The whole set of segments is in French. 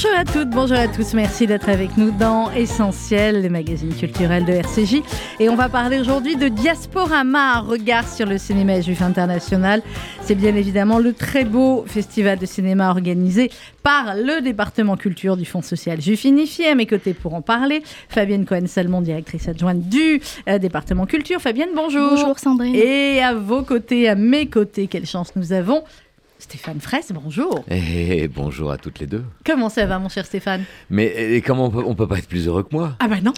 Bonjour à toutes, bonjour à tous, merci d'être avec nous dans Essentiel, le magazine culturel de RCJ. Et on va parler aujourd'hui de Diasporama, un regard sur le cinéma juif international. C'est bien évidemment le très beau festival de cinéma organisé par le département culture du Fonds social juif unifié. À mes côtés pour en parler, Fabienne Cohen-Salmon, directrice adjointe du euh, département culture. Fabienne, bonjour. Bonjour Sandrine. Et à vos côtés, à mes côtés, quelle chance nous avons Stéphane Fraisse, bonjour. Et bonjour à toutes les deux. Comment ça va, mon cher Stéphane? Mais et comment on peut, on peut pas être plus heureux que moi? Ah bah non.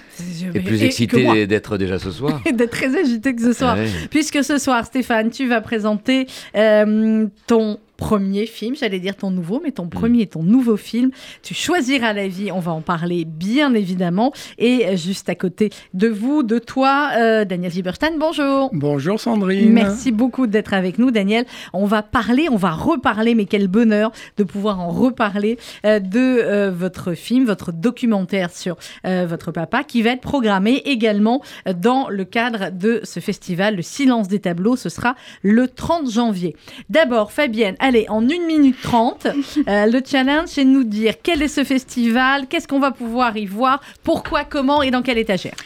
Et plus excité d'être déjà ce soir Et d'être très agité que ce soir. Puisque ce soir, Stéphane, tu vas présenter euh, ton premier film, j'allais dire ton nouveau, mais ton mm. premier et ton nouveau film. Tu choisiras la vie, on va en parler bien évidemment. Et juste à côté de vous, de toi, euh, Daniel Zieberstein, bonjour. Bonjour Sandrine. Merci beaucoup d'être avec nous, Daniel. On va parler, on va reparler, mais quel bonheur de pouvoir en reparler euh, de euh, votre film, votre documentaire sur votre papa, qui va être programmé également dans le cadre de ce festival, le Silence des tableaux. Ce sera le 30 janvier. D'abord, Fabienne, Allez, en 1 minute 30, euh, le challenge, c'est de nous dire quel est ce festival, qu'est-ce qu'on va pouvoir y voir, pourquoi, comment et dans quelle étagère.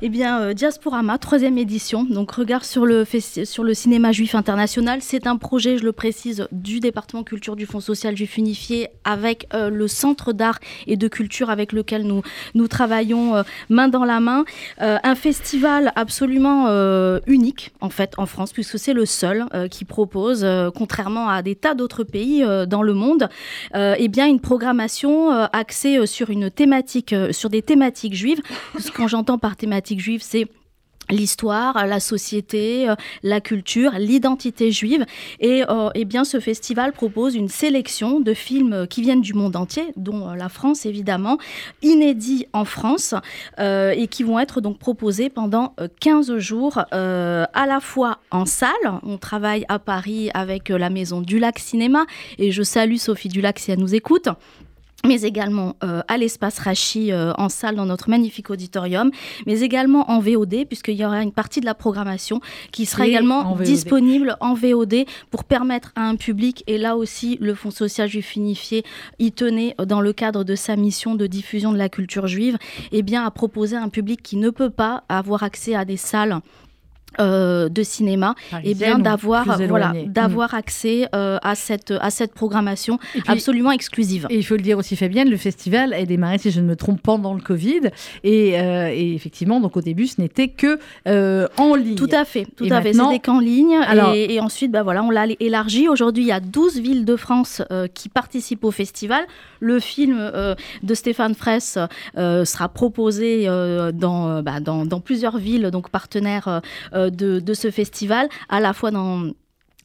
Eh bien, euh, Diasporama, troisième édition, donc regard sur le, sur le cinéma juif international. C'est un projet, je le précise, du département culture du Fonds social juif unifié avec euh, le centre d'art et de culture avec lequel nous, nous travaillons main dans la main. un festival absolument unique, en fait, en France, puisque c'est le seul qui propose, contrairement à des tas d'autres pays euh, dans le monde, euh, eh bien une programmation euh, axée sur une thématique, sur des thématiques juives. Ce que j'entends par thématique juive, c'est l'histoire, la société, euh, la culture, l'identité juive. Et, euh, eh bien, ce festival propose une sélection de films qui viennent du monde entier, dont euh, la France évidemment, inédits en France, et qui vont être donc proposés pendant 15 jours, à la fois en salle. On travaille à Paris avec la maison du Lac Cinéma, et je salue Sophie Dulac si elle nous écoute mais également euh, à l'espace Rachi euh, en salle dans notre magnifique auditorium, mais également en VOD, puisqu'il y aura une partie de la programmation qui sera également disponible en VOD pour permettre à un public, et là aussi le Fonds social juif unifié y tenait dans le cadre de sa mission de diffusion de la culture juive, eh bien à proposer à un public qui ne peut pas avoir accès à des salles euh, de cinéma et bien d'avoir voilà d'avoir mm. accès euh, à cette à cette programmation absolument exclusive. Et il faut le dire aussi Fabienne, le festival a démarré si je ne me trompe pendant le Covid et, euh, et effectivement donc au début ce n'était que en ligne. Tout à fait, tout à fait, c'était qu'en ligne et, ensuite bah voilà, on l'a élargi. Aujourd'hui, il y a 12 villes de France qui participent au festival. Le film de Stéphane Fraisse sera proposé dans, bah, dans, dans plusieurs villes donc partenaires euh, de, ce festival, à la fois dans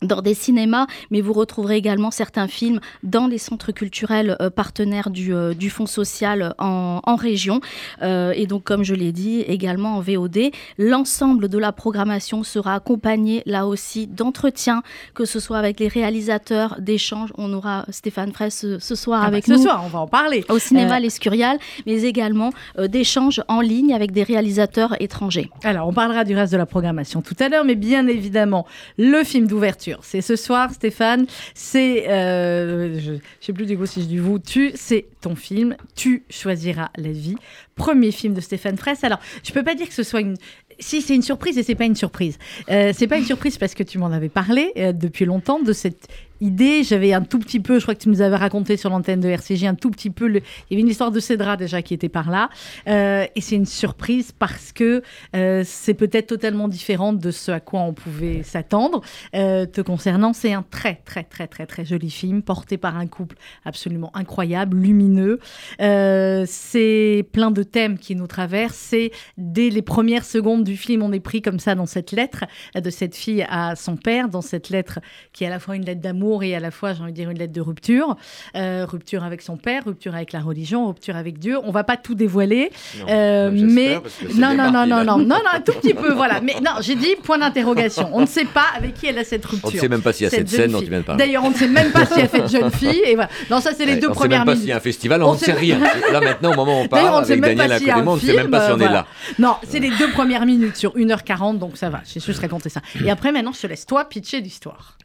dans des cinémas, mais vous retrouverez également certains films dans les centres culturels euh, partenaires du, euh, du, Fonds social en, en région. Euh, et donc, comme je l'ai dit, également en VOD. L'ensemble de la programmation sera accompagné, là aussi, d'entretiens, que ce soit avec les réalisateurs, d'échanges. On aura Stéphane Fraisse ce, soir ah bah, avec nous. Ce soir, on va en parler. Au cinéma L'Escurial, mais également d'échanges en ligne avec des réalisateurs étrangers. Alors, on parlera du reste de la programmation tout à l'heure, mais bien évidemment, le film d'ouverture c'est ce soir, Stéphane. C'est, euh, je ne sais plus du coup si je dis vous, tu, c'est ton film. Tu choisiras la vie. Premier film de Stéphane Fraisse. Alors, je peux pas dire que ce soit une, si c'est une surprise et c'est pas une surprise. Euh, c'est pas une surprise parce que tu m'en avais parlé euh, depuis longtemps de cette idée. J'avais un tout petit peu, je crois que tu nous avais raconté sur l'antenne de RCJ un tout petit peu. il y avait une histoire de Cédra déjà qui était par là. Euh, et c'est une surprise parce que euh, c'est peut-être totalement différent de ce à quoi on pouvait s'attendre. Euh, te concernant, c'est un très, très, très, très, très joli film porté par un couple absolument incroyable, lumineux. c'est plein de thèmes qui nous traversent. C'est dès les premières secondes du film, on est pris comme ça dans cette lettre de cette fille à son père, dans cette lettre qui est à la fois une lettre d'amour d'amour et à la fois, j'ai envie de dire, une lettre de rupture. rupture avec son père, rupture avec la religion, rupture avec Dieu. On va pas tout dévoiler, mais non, non, non, non, non, non, non, un tout petit peu, voilà. Mais non, j'ai dit point d'interrogation. On ne sait pas avec qui elle a cette rupture. On ne sait même pas s'il y a cette, scène dont tu viens de parler. D'ailleurs, on ne sait même pas s'il y a cette jeune fille. Et voilà. Non, ça, c'est les deux premières minutes. On ne sait même pas s'il y a un festival, on ne sait rien. Là, maintenant, au moment où on parle, avec Daniel Accoudémon, on ne sait même pas si on est là. Non, c'est les deux premières minutes sur 1h40, donc ça va. J'ai juste raconté ça. Et après, maintenant, je te laisse toi pitcher l'histoire.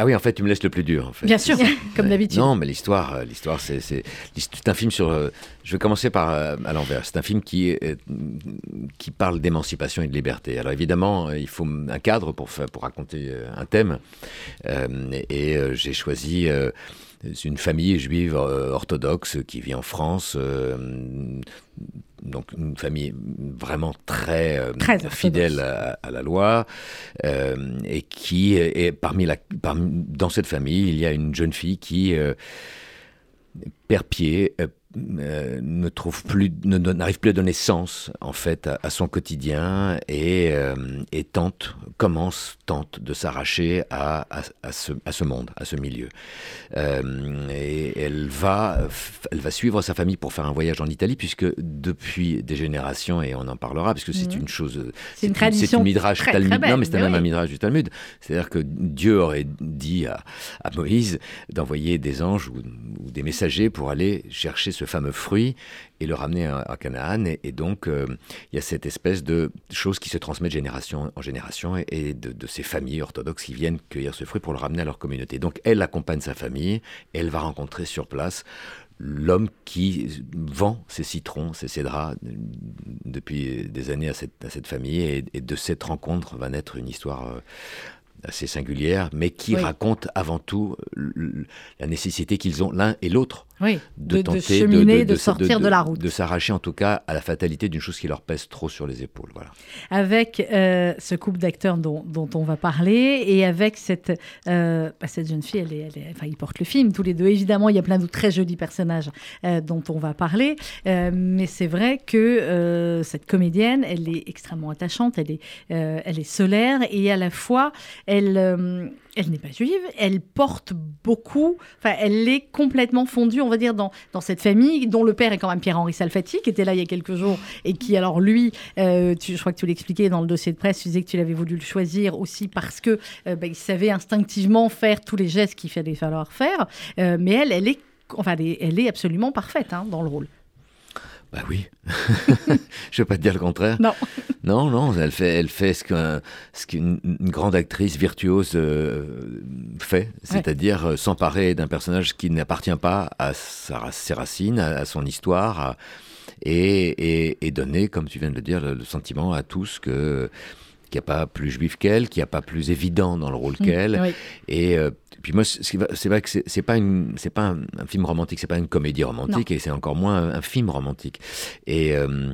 Ah oui, en fait, tu me laisses le plus dur. En fait. Bien sûr, comme d'habitude. Non, mais l'histoire, euh, l'histoire, c'est, c'est, un film sur. Euh, je vais commencer par euh, à l'envers. C'est un film qui qui parle d'émancipation et de liberté. Alors évidemment, il faut un cadre pour pour raconter un thème, et, j'ai choisi. Une famille juive orthodoxe qui vit en France, donc une famille vraiment très, euh, fidèle à, la loi, euh, et qui est parmi la, dans cette famille, il y a une jeune fille qui euh, perd pied, euh, ne trouve plus, n'arrive plus à donner sens en fait à, son quotidien et, euh, et, tente, commence, tente de s'arracher à, à, ce, à, ce, monde, à ce milieu. Euh, et elle va, elle va suivre sa famille pour faire un voyage en Italie puisque depuis des générations et on en parlera parce que c'est mhm. une chose, c'est une tradition, midrash Talmud, non mais c'est même un midrash du Talmud. C'est-à-dire que Dieu aurait dit à, Moïse d'envoyer des anges ou, ou des messagers pour aller chercher ce fameux fruit et le ramener à, Canaan. Et, donc, euh, il y a cette espèce de chose qui se transmet de génération en génération et, de, ces familles orthodoxes qui viennent cueillir ce fruit pour le ramener à leur communauté. Donc, elle accompagne sa famille elle va rencontrer sur place l'homme qui vend ses citrons, ses cédras depuis des années à cette, à cette famille. Et, et, de cette rencontre va naître une histoire euh, assez singulière, mais qui raconte avant tout la nécessité qu'ils ont l'un et l'autre de, tenter de, de, sortir de, la route. De s'arracher en tout cas à la fatalité d'une chose qui leur pèse trop sur les épaules. Voilà. Avec euh, ce couple d'acteurs dont, on va parler et avec cette, euh, bah, cette jeune fille, elle est, elle enfin, ils portent le film tous les deux. Évidemment, il y a plein de très jolis personnages euh, dont on va parler, mais c'est vrai que cette comédienne, elle est extrêmement attachante, elle est, elle est solaire et à la fois, elle elle n'est pas juive, elle porte beaucoup, enfin, elle est complètement fondue, on va dire, dans, dans cette famille, dont le père est quand même Pierre-Henri Salfati, qui était là il y a quelques jours, et qui, alors lui, euh, tu, je crois que tu l'expliquais dans le dossier de presse, tu disais que tu l'avais voulu le choisir aussi parce que euh, bah, il savait instinctivement faire tous les gestes qu'il fallait falloir faire, euh, mais elle, elle est, enfin, elle est, absolument parfaite hein, dans le rôle. Bah oui. je ne vais pas te dire le contraire. Non. Non, non, elle fait, elle fait ce qu'une grande actrice virtuose euh, fait, c'est-à-dire euh, s'emparer d'un personnage qui n'appartient pas à sa, ses racines, à, son histoire, et, et, donner, comme tu viens de le dire, le, sentiment à tous que qu'il n'y a pas plus juif qu'elle, qu'il n'y a pas plus évident dans le rôle mm, qu'elle. Et euh, puis moi, c'est vrai que c'est pas une, c'est pas un, film romantique, c'est pas une comédie romantique, et c'est encore moins un, film romantique. Et euh,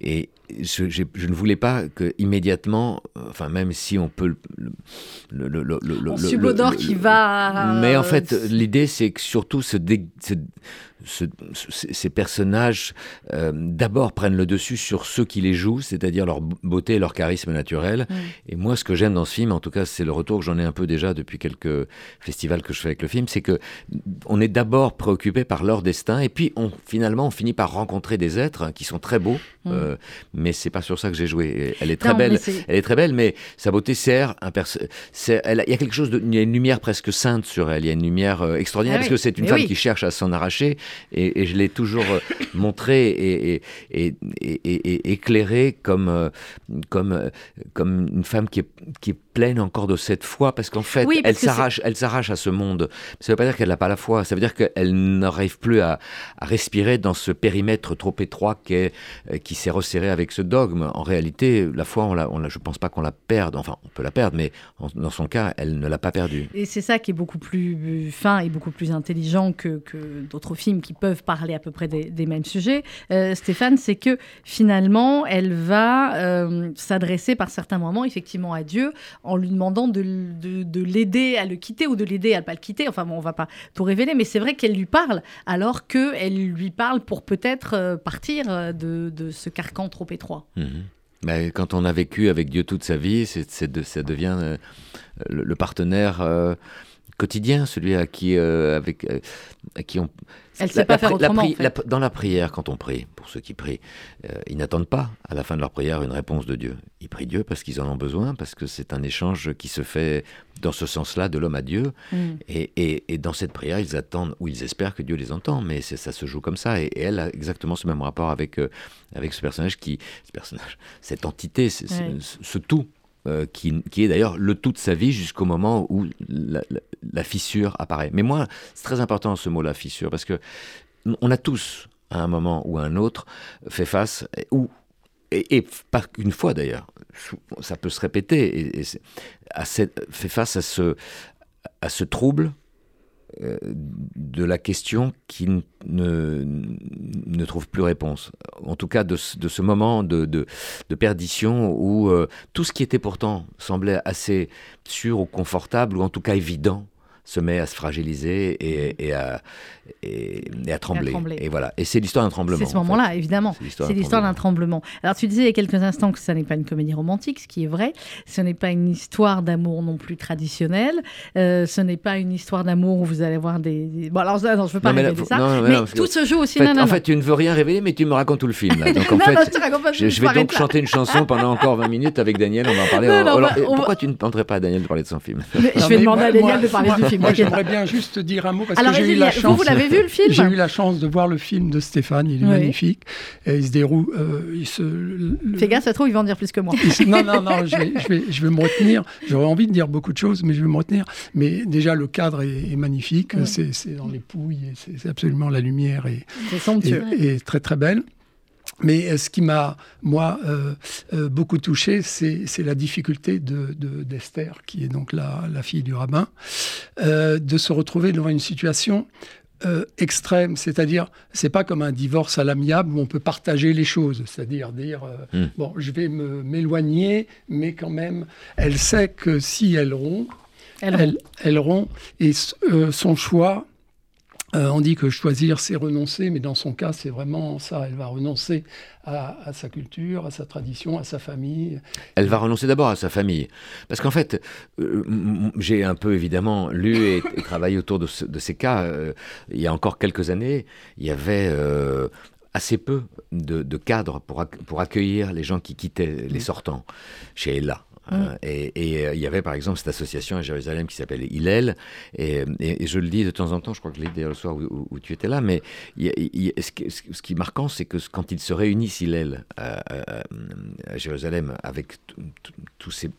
et je, je, ne voulais pas que immédiatement, enfin même si on peut le, le, le, le, qui va. Mais en fait, l'idée c'est que surtout ce, ce, ces personnages euh, d'abord prennent le dessus sur ceux qui les jouent, c'est-à-dire leur beauté et leur charisme naturel. Mm. Et moi, ce que j'aime dans ce film, en tout cas, c'est le retour que j'en ai un peu déjà depuis quelques festivals que je fais avec le film, c'est que on est d'abord préoccupé par leur destin, et puis on, finalement, on finit par rencontrer des êtres qui sont très beaux, mm. euh, mais c'est pas sur ça que j'ai joué. Elle est très belle, elle est très belle, mais sa beauté sert un il y a quelque chose de, il y a une lumière presque sainte sur elle, il y a une lumière euh, extraordinaire ah parce que c'est une femme qui cherche à s'en arracher. Et, je l'ai toujours euh, montré et, et, éclairé comme, euh, comme, comme une femme qui est, qui est pleine encore de cette foi parce qu'en fait, elle s'arrache, elle s'arrache à ce monde. Ça ne veut pas dire qu'elle n'a pas la foi. Ça veut dire qu'elle n'arrive plus à, respirer dans ce périmètre trop étroit qui, qui s'est resserré avec ce dogme. En réalité, la foi, on la, on la, je pense pas qu'on la perde. Enfin, on peut la perdre, mais dans son cas, elle ne l'a pas perdue. Et c'est ça qui est beaucoup plus fin et beaucoup plus intelligent que, que d'autres films qui peuvent parler à peu près des, mêmes sujets. Euh, Stéphane, c'est que finalement, elle va euh, s'adresser par certains moments effectivement à Dieu en lui demandant de, de, l'aider à le quitter ou de l'aider à ne pas le quitter. Enfin bon, on va pas tout révéler, mais c'est vrai qu'elle lui parle alors qu'elle lui parle pour peut-être euh, partir de, de, ce carcan trop étroit. Mhm. Mais quand on a vécu avec Dieu toute sa vie, c'est, ça devient le, partenaire quotidien, celui à qui, avec, à qui on elle ne sait pas faire autrement. dans la prière, quand on prie, pour ceux qui prient, euh, ils n'attendent pas à la fin de leur prière une réponse de Dieu. Ils prient Dieu parce qu'ils en ont besoin, parce que c'est un échange qui se fait dans ce sens-là de l'homme à Dieu. Mm. Et, dans cette prière, ils attendent ou ils espèrent que Dieu les entend, mais ça se joue comme ça. Et, elle a exactement ce même rapport avec, euh, avec ce personnage qui, ce personnage, cette entité, ce tout euh, qui, est d'ailleurs le tout de sa vie jusqu'au moment où la, fissure apparaît. Mais moi, c'est très important ce mot, la fissure, parce que on a tous, à un moment ou à un autre, fait face, ou, et, pas qu'une fois d'ailleurs, ça peut se répéter, à cette, fait face à ce, à ce trouble de la question qui ne, ne trouve plus réponse. En tout cas, de, ce moment de, de, perdition où euh, tout ce qui était pourtant semblait assez sûr ou confortable, ou en tout cas évident, se met à se fragiliser et, à, et, à, trembler. et voilà. Et c'est l'histoire d'un tremblement. C'est ce moment-là, évidemment. C'est l'histoire d'un tremblement. Alors tu disais il y a quelques instants que ça n'est pas une comédie romantique, ce qui est vrai. Ce n'est pas une histoire d'amour non plus traditionnelle. Euh, ce n'est pas une histoire d'amour où vous allez voir des. Bon alors non, je veux pas révéler ça. mais, tout se joue aussi. En fait, en fait, tu ne veux rien révéler, mais tu me racontes tout le film. Donc en fait, je, vais donc chanter une chanson pendant encore 20 minutes avec Daniel. On va en parler. Pourquoi tu ne demanderais pas à Daniel de parler de son film? Je vais demander à Daniel de parler du film. Moi, j'aimerais bien juste dire un mot parce que j'ai eu la chance. Vous, l'avez vu le film J'ai eu la chance de voir le film de Stéphane. Il est magnifique. Et il se déroule. Euh, il se, Fais gaffe, ça trouve, il va en dire plus que moi. non, non, non. Je vais, je vais, je vais me retenir. J'aurais envie de dire beaucoup de choses, mais je vais me retenir. Mais déjà, le cadre est, magnifique. C'est dans les pouilles. C'est absolument la lumière et, et, très très belle. Mais euh, ce qui m'a, moi, euh, euh, beaucoup touché, c'est la difficulté d'Esther, de, qui est donc la, la fille du rabbin, de se retrouver devant une situation extrême, c'est-à-dire c'est pas comme un divorce à l'amiable où on peut partager les choses, c'est-à-dire dire, hmm. bon je vais m'éloigner, mais quand même elle sait que si elle rompt, elle, elle rompt et son choix euh, on dit que choisir, c'est renoncer, mais dans son cas, c'est vraiment ça. Elle va renoncer à, sa culture, à sa tradition, à sa famille. Elle va renoncer d'abord à sa famille. Parce qu'en fait, euh, j'ai un peu évidemment lu et, travaillé autour de, ces cas. Euh, il y a encore quelques années, il y avait assez peu de, cadres pour, pour accueillir les gens qui quittaient les sortants chez Ella. Euh, et, euh, il y avait par exemple cette association à Jérusalem qui s'appelle Hillel, et, je le dis de temps en temps, je crois que je l'ai dit le soir où, tu étais là, mais ce, qui est marquant, c'est que quand ils se réunissent, Hillel, à, à Jérusalem, avec tous ces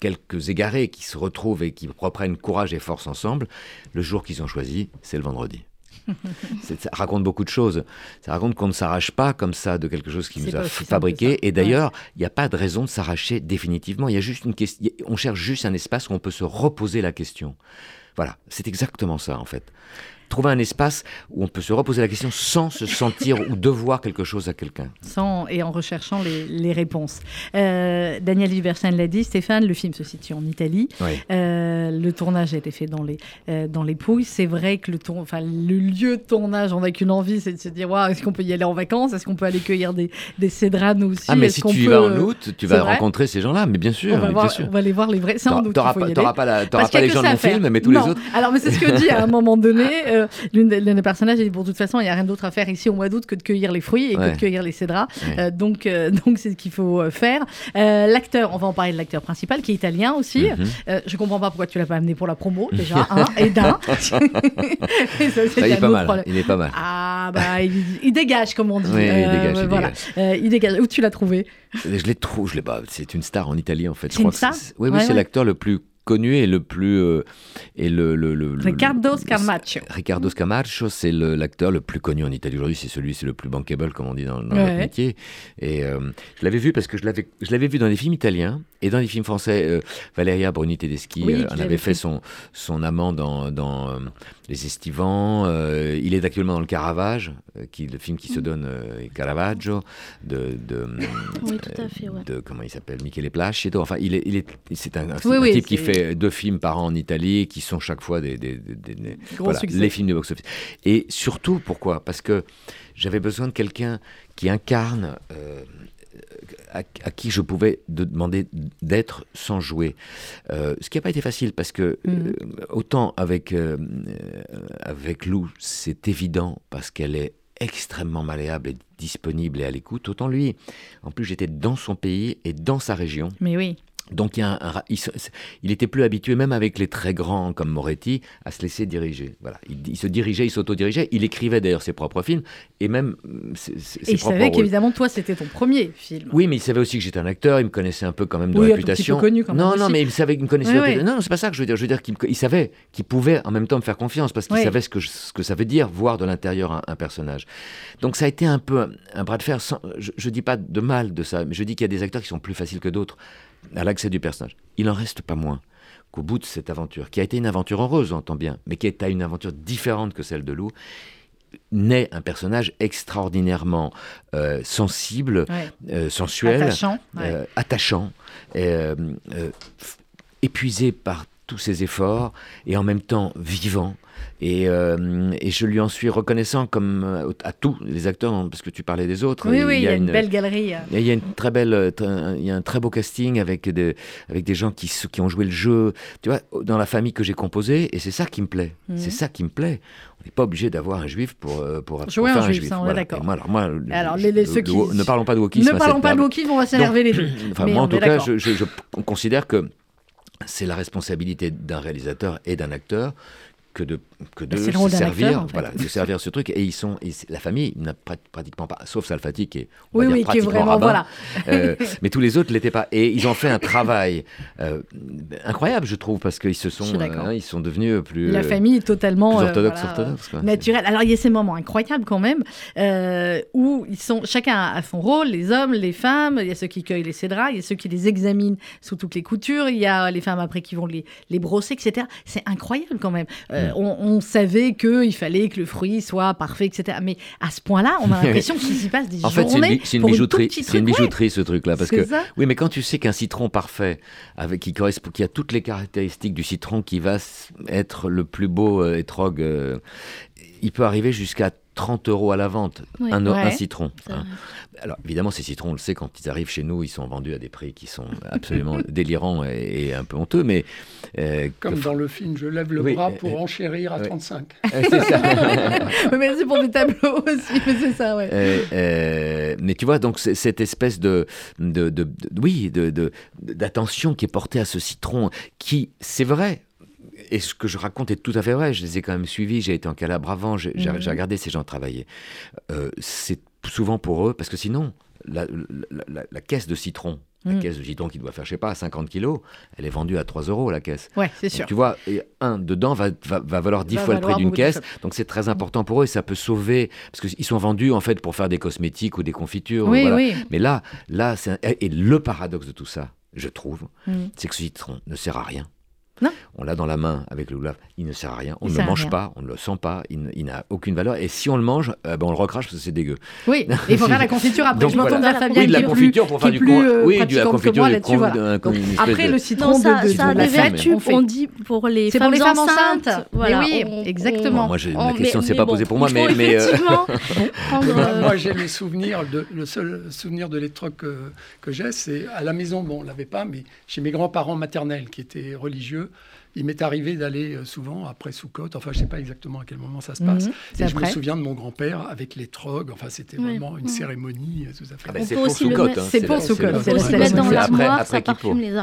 quelques égarés qui se retrouvent et qui reprennent courage et force ensemble, le jour qu'ils ont choisi, c'est le vendredi ça raconte beaucoup de choses. Ça raconte qu'on ne s'arrache pas comme ça de quelque chose qui nous a fabriqué. Et d'ailleurs, il n'y a pas de raison de s'arracher définitivement. Il y a juste une question. On cherche juste un espace où on peut se reposer la question. Voilà, c'est exactement ça en fait trouver un espace où on peut se reposer la question sans se sentir ou devoir quelque chose à quelqu'un. Sans et en recherchant les, réponses. Euh, Daniel Viversen l'a dit, Stéphane, le film se situe en Italie. Euh, le tournage a été fait dans les, euh, dans les Pouilles. C'est vrai que le, tour, enfin, le lieu de tournage, on n'a qu'une envie, c'est de se dire est-ce qu'on peut y aller en vacances? Est-ce qu'on peut aller cueillir des, des cédranes aussi? Ah, mais si tu y vas en août, tu vas rencontrer ces gens-là, mais bien sûr. On va, voir, on va aller voir les vrais. C'est en août. T'auras pas, pas les gens de mon film, mais tous les autres. Alors, mais c'est ce que dit à un moment donné. l'une des, personnages dit bon, de toute façon, il n'y a rien d'autre à faire ici au mois d'août que de cueillir les fruits et que de cueillir les cédras. Euh, donc, euh, donc c'est ce qu'il faut euh, faire. l'acteur, on va en parler de l'acteur principal qui est italien aussi. Mhm. je comprends pas pourquoi tu l'as pas amené pour la promo déjà, un et d'un. il est pas mal. Il est pas mal. Ah bah il, dégage comme on dit. il dégage. Il voilà. dégage. il dégage. Où tu l'as trouvé? Je l'ai trouvé. Je l'ai pas. C'est une star en Italie en fait. C'est une star? Oui, oui, c'est l'acteur le plus connu et le plus euh, et le, le, le, Riccardo Scarmaccio. Riccardo Scarmaccio, c'est l'acteur le, plus connu en Italie aujourd'hui. C'est celui, c'est le plus bankable comme on dit dans, dans notre métier. Et euh, je l'avais vu parce que je l'avais je l'avais vu dans des films italiens et dans des films français. Euh, Valeria Bruni Tedeschi en avait fait son son amant dans, dans Les Estivants. il est actuellement dans le Caravage, qui le film qui se donne Caravaggio de de, oui, tout à fait, de comment il s'appelle Michele Placido. Enfin, il est il est c'est un, un type qui fait deux films par an en Italie qui sont chaque fois des, les films du box-office. Et surtout, pourquoi? Parce que j'avais besoin de quelqu'un qui incarne euh, à, qui je pouvais demander d'être sans jouer. Euh, ce qui n'a pas été facile parce que mm. euh, autant avec, euh, avec Lou, c'est évident parce qu'elle est extrêmement malléable et disponible et à l'écoute, autant lui. En plus, j'étais dans son pays et dans sa région. Mais oui. Donc il, il, était plus habitué, même avec les très grands comme Moretti, à se laisser diriger. Voilà, il, se dirigeait, il s'autodirigeait. Il écrivait d'ailleurs ses propres films et même ses, et il savait qu'évidemment toi c'était ton premier film. Oui, mais il savait aussi que j'étais un acteur. Il me connaissait un peu quand même de réputation. Un peu connu quand non, non, mais il savait qu'il me connaissait. Non, c'est pas ça que je veux dire. Je veux dire qu'il savait qu'il pouvait en même temps me faire confiance parce qu'il savait ce que, ce que ça veut dire voir de l'intérieur un, personnage. Donc ça a été un peu un, bras de fer. je, je dis pas de mal de ça, mais je dis qu'il y a des acteurs qui sont plus faciles que d'autres à l'accès du personnage. Il n'en reste pas moins qu'au bout de cette aventure, qui a été une aventure heureuse, on entend bien, mais qui est une aventure différente que celle de Lou, naît un personnage extraordinairement euh, sensible, euh, sensuel, attachant, euh, épuisé par tous ses efforts et en même temps vivant, euh, et, je lui en suis reconnaissant comme euh, à tous les acteurs, parce que tu parlais des autres. Oui, oui, il y, a une, belle galerie. Il y a une très belle, il y a un très beau casting avec des, avec des gens qui, qui ont joué le jeu, tu vois, dans la famille que j'ai composée, et c'est ça qui me plaît. Mhm. C'est ça qui me plaît. On n'est pas obligé d'avoir un juif pour, euh, pour, jouer un, juif. Ça, on est d'accord. alors, moi, alors les, ceux qui... ne parlons pas de wokisme. Ne parlons pas de wokisme, on va s'énerver les deux. Enfin, moi, en tout cas, je, je considère que c'est la responsabilité d'un réalisateur et d'un acteur que de, que de se servir, voilà, de servir ce truc. Et ils sont, la famille n'a pratiquement pas, sauf Salfati qui est, oui, oui, qui est vraiment, voilà. Euh, mais tous les autres l'étaient pas. Et ils ont fait un travail euh, incroyable, je trouve, parce qu'ils se sont, hein, ils sont devenus plus. La famille est totalement plus orthodoxe, orthodoxe naturelle. Alors il y a ces moments incroyables quand même euh, où ils sont, chacun a son rôle, les hommes, les femmes. Il y a ceux qui cueillent les cédrats, il y a ceux qui les examinent sous toutes les coutures. Il y a les femmes après qui vont les, les brosser, etc. C'est incroyable quand même. Euh, on, savait qu'il fallait que le fruit soit parfait, etc. Mais à ce point-là, on a l'impression qu'il s'y passe des en fait, c'est une, bijouterie. Une bijouterie, ce truc-là. Parce que, oui, mais quand tu sais qu'un citron parfait, avec, qui, correspond, qui a toutes les caractéristiques du citron qui va être le plus beau euh, étrogue, euh, il peut arriver jusqu'à 30 euros à la vente, un, citron. Hein. Alors évidemment, ces citrons, on le sait, quand ils arrivent chez nous, ils sont vendus à des prix qui sont absolument délirants et, un peu honteux. Mais euh, comme dans le film, je lève le bras pour enchérir à 35. c'est ça. Merci pour les tableaux aussi, mais c'est ça, ouais. Euh, mais tu vois, donc cette espèce de, de, de, de oui, d'attention qui est portée à ce citron, qui, c'est vrai, et ce que je raconte est tout à fait vrai. Je les ai quand même suivis. J'ai été en Calabre avant. J'ai mhm. regardé ces gens travailler. Euh, c'est souvent pour eux, parce que sinon, la, caisse de citron, la mhm. caisse de citron qui doit faire, je sais pas, 50 kilos, elle est vendue à 3 euros la caisse. Ouais, c'est sûr. Tu vois, et un dedans va, va, valoir 10 fois le prix d'une caisse. Donc c'est très important pour eux et ça peut sauver, parce qu'ils sont vendus en fait pour faire des cosmétiques ou des confitures. Oui, oui. Mais là, là et le paradoxe de tout ça, je trouve, mhm. c'est que ce citron ne sert à rien. On l'a dans la main avec le loulaf, il ne sert à rien. On ne le mange pas, on ne le sent pas, il, n'a aucune valeur. Et si on le mange, euh, ben on le recrache parce que c'est dégueu. Oui, il faut faire la confiture après. je m'entends vers Fabien oui, de la confiture pour faire du con... Euh, oui, de la confiture Après le citron ça, de, ça la fête, on dit pour les femmes enceintes. Oui, exactement. Moi, la question ne s'est pas posée pour moi, mais effectivement. Moi, j'ai le souvenir, le seul souvenir de l'étroque que j'ai, c'est à la maison. Bon, on l'avait pas, mais chez mes grands-parents maternels qui étaient religieux il m'est arrivé d'aller euh, souvent après Soukhot, enfin je ne sais pas exactement à quel moment ça se mhm. passe. et je me souviens de mon grand-père avec les trogues, enfin c'était vraiment une cérémonie tout à fait. Ah bah, c'est pour Soukhot. C'est pour Soukhot. C'est mettre dans l'armoire,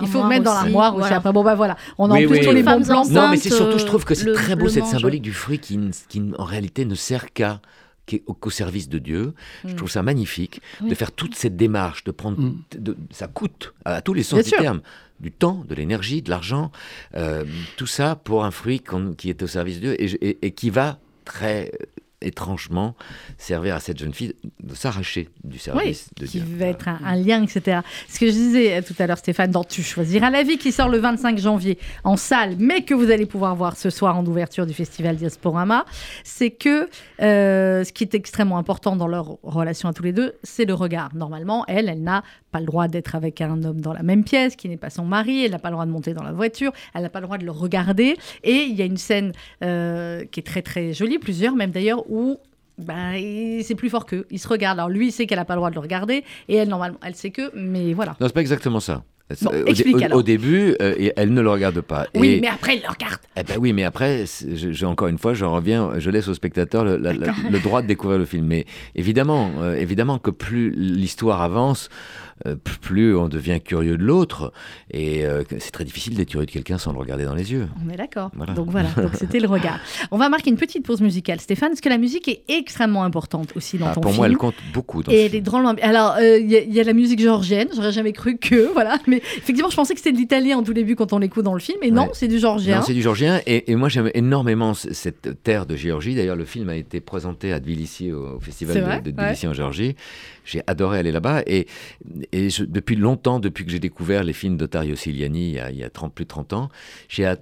Il faut mettre dans l'armoire aussi. Après bon bah voilà, on a en plus tous les bons plans. Non mais c'est surtout je trouve que c'est très beau cette symbolique du fruit qui en réalité ne sert qu'à qu'au service de Dieu. Je mm. trouve ça magnifique de faire toute cette démarche, de prendre, mm. ça coûte à, tous les sens du terme, du temps, de l'énergie, de l'argent, euh, tout ça pour un fruit qui est au service de Dieu et qui va très étrangement servir à cette jeune fille de s'arracher du service de Dieu. Qui va être un, lien, etc. Ce que je disais euh, tout à l'heure, Stéphane, dans Tu choisiras la vie, qui sort le 25 janvier en salle, mais que vous allez pouvoir voir ce soir en ouverture du festival Diasporama, c'est que euh, ce qui est extrêmement important dans leur relation à tous les deux, c'est le regard. Normalement, elle, elle n'a pas le droit d'être avec un homme dans la même pièce, qui n'est pas son mari, elle n'a pas le droit de monter dans la voiture, elle n'a pas le droit de le regarder. Et il y a une scène euh, qui est très très jolie, plusieurs même d'ailleurs, où ben, c'est plus fort qu'eux. Ils se regardent. Alors lui, il sait qu'elle n'a pas le droit de le regarder, et elle, normalement, elle sait que, mais voilà. Non, c'est pas exactement ça. Bon, explique au, au, début, euh, elle ne le regarde pas. Oui, mais après, elle le regarde. Eh ben oui, mais après, je, encore une fois, je reviens, je laisse au spectateur le, le droit de découvrir le film. Mais évidemment, euh, évidemment que plus l'histoire avance, euh, plus on devient curieux de l'autre. Et euh, c'est très difficile d'être curieux de quelqu'un sans le regarder dans les yeux. On est d'accord. Donc voilà, donc c'était le regard. On va marquer une petite pause musicale. Stéphane, parce que la musique est extrêmement importante aussi dans ah, ton pour film. Pour moi, elle compte beaucoup dans Et elle est drôlement. Alors, euh, il y, a la musique géorgienne. J'aurais jamais cru que. Voilà. Mais effectivement, je pensais que c'était de l'italien en tout début quand on l'écoute dans le film. Et non, c'est du géorgien. Non, c'est du géorgien. Et, moi, j'aime énormément cette terre de Géorgie. D'ailleurs, le film a été présenté à Tbilissi, au, festival de, Tbilissi en Géorgie. J'ai adoré aller là-bas. Et, et depuis longtemps, depuis que j'ai découvert les films d'Otario Siliani il y a, 30, plus de 30 ans, j'ai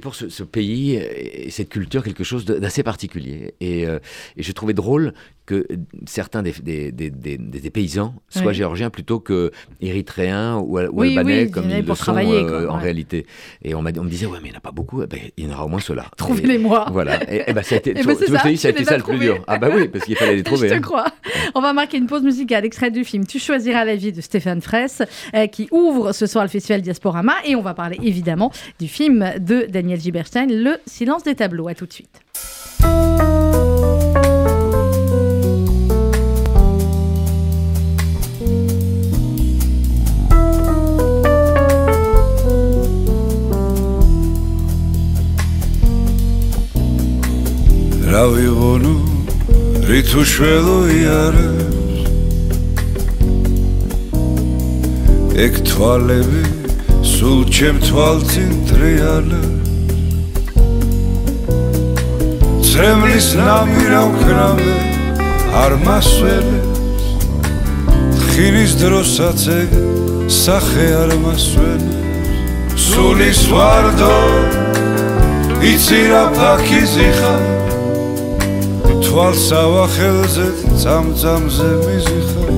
pour ce, pays et cette culture quelque chose d'assez particulier. Et, euh, et je trouvais drôle que certains des, des, des, des paysans soient géorgiens plutôt que érythréens ou, albanais comme ils le sont euh, en réalité. Et on, on, me disait, ouais, mais il n'y en a pas beaucoup. Eh ben, il y en aura au moins ceux-là. Trouvez-les-moi. Voilà. Et, et ben, ça a été, ben, ça, a été ça le plus dur. Ah bah oui, parce qu'il fallait les trouver. Je te hein. crois. On va marquer une pause musicale, extrait du film Tu choisiras la vie de Stéphane Fraisse, euh, qui ouvre ce soir le festival Diasporama. Et on va parler évidemment du film de Daniel Giberstein, Le silence des tableaux. À tout de suite. რა ვიღონო რითუ შველო იარებს. ეგ თვალები სულ ჩემ თვალწინ ტრიალებს ცრემლის ნამირა ვქრამე არ მასველებს თხინის დროსაც ეგ სახე არ მასველებს სულის ვარდო იცი რა ფაქიზი ხარ თვალსავახელზე წამწამზე მიზიხარ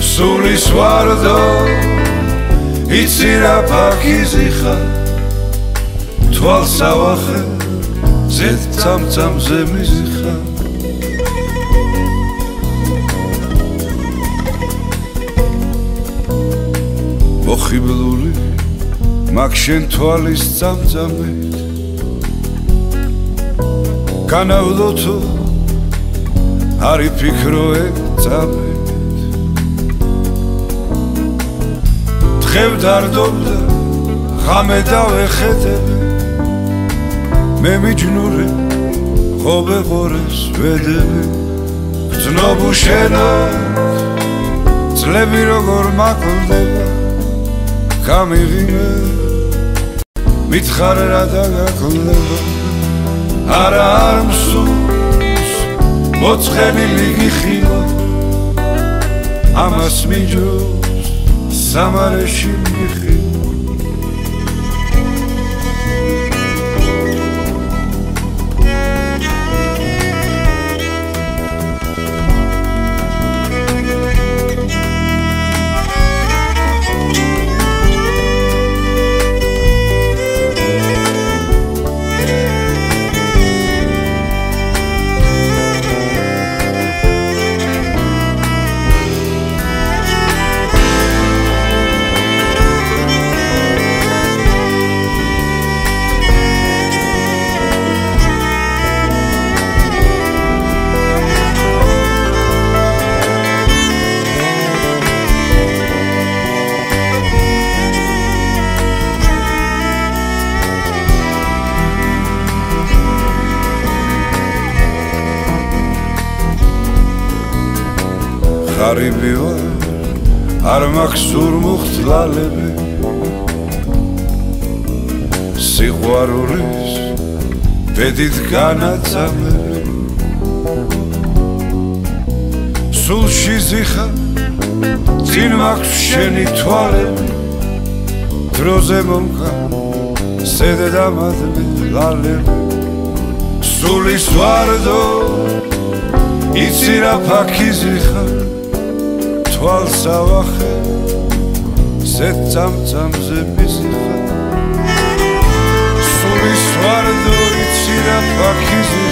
სულის ვარდო იცი რა ფაქიზი ხარ თვალსავახელზე წამწამზე მიზიხარ მოხიბლული მაგ შენ თვალის წამწამით. განავლოთო არ იფიქროე წამებით თხევ დარდობდა ღამე დავეხეთებ მე მიჯნურე ხობე ღორეს ვედები. გძნობუ შენად წლები როგორ მაკლდება გამიღიმე მითხარ რა დაგაკლდება არა არ მსურს მოცხენილი გიხილო ამას მიჯობს სამარეში მიხილო ღარიბი ვარ არ მაქვს ზურმუხტლალები სიყვარულის ბედით განაწამები. სულში ზიხა წინ მაქვს შენი თვალები. დროზე მომკა სედე დამადლი ლალები. სულის ვარდო იცი რა ფაქიზი ხარ თვალს ავახე სეთ წამწამზე მისხა სულის ვარდო იცირა ფაქიზი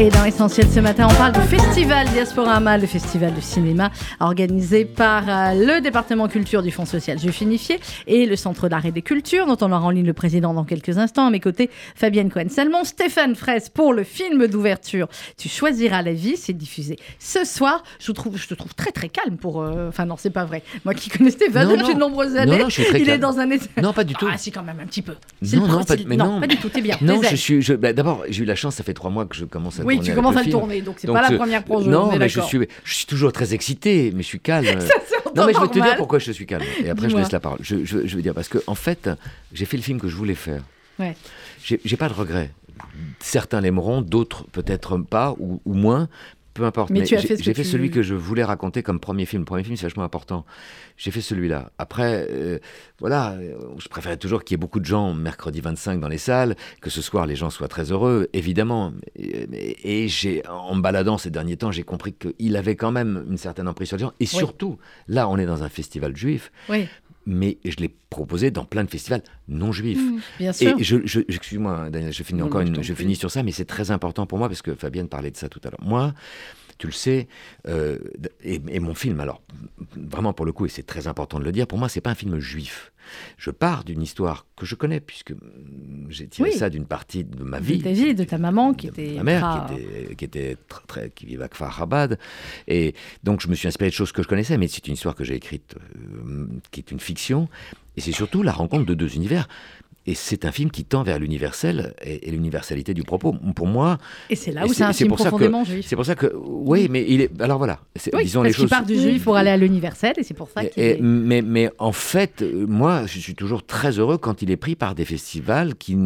Et dans Essentiel ce matin, on parle du festival Diasporama, le festival de cinéma organisé par euh, le département culture du Fonds social juif unifié et le Centre d'art et des cultures, dont on aura en ligne le président dans quelques instants. À mes côtés, Fabienne Cohen-Salmon, Stéphane Fraisse pour le film d'ouverture Tu choisiras la vie, c'est diffusé ce soir. Je, trouve, je te trouve très très calme pour. euh, Enfin, non, c'est pas vrai. Moi qui connais Stéphane Non, depuis de non. nombreuses Non, années, non, je suis très il est calme. dans un état. Non, pas du tout. Ah, si, quand même, un petit peu. Non, le non, pas, c'est- mais non, non, pas du tout, t'es bien. Non, je suis. je- bah, D'abord, j'ai eu la chance, ça fait trois mois que je commence à Oui, tu commences à le tourner, donc c'est pas la euh, première projet. on Non, mais je suis, je suis toujours très excité, mais je suis calme. Non, mais je vais te dire pourquoi je suis calme. Et après, je laisse la parole. Je, je, je veux dire, parce que, en fait, j'ai fait le film que je voulais faire. Ouais. J'ai j'ai pas de regrets. Certains l'aimeront, d'autres peut-être pas, ou, ou moins. Peu importe. Mais tu as j'ai fait j'ai fait tu- celui que je voulais raconter comme premier film. Le premier film, c'est vachement important. J'ai fait celui-là. Après, euh, voilà, euh, je préférais toujours qu'il y ait beaucoup de gens mercredi 25 dans les salles, que ce soir les gens soient très heureux, évidemment. Et, et j'ai, en me baladant ces derniers temps, j'ai compris qu'il avait quand même une certaine emprise sur les gens. Et surtout, là, on est dans un festival juif, Oui, mais je l'ai proposé dans plein de festivals non juifs. bien sûr. Et je, je- excuse-moi, Daniel, je finis Non, encore je finis sur ça, mais c'est très important pour moi parce que Fabienne parlait de ça tout à l'heure. Moi, tu le sais, euh, et, et mon film, alors vraiment pour le coup, et c'est très important de le dire, pour moi, c'est pas un film juif. Je pars d'une histoire que je connais puisque mm, j'ai tiré Oui. ça d'une partie de ma De vie. ta vie, de ta maman qui de était. ma mère qui était, qui était tr- très, qui vivait à Kfar Chabad et donc je me suis inspiré de choses que je connaissais mais c'est une histoire que j'ai écrite euh, qui est une fiction et c'est surtout la rencontre de deux univers et c'est un film qui tend vers l'universel et, et l'universalité du propos. Pour moi, Et c'est là où c'est un film pour ça que- profondément juif. c'est pour ça que oui, mais il est alors voilà, c'est- Oui, disons parce les choses. part du juif pour aller à l'universel et c'est pour ça qu'il est... mais, mais en fait, moi, je suis toujours très heureux quand il est pris par des festivals qui,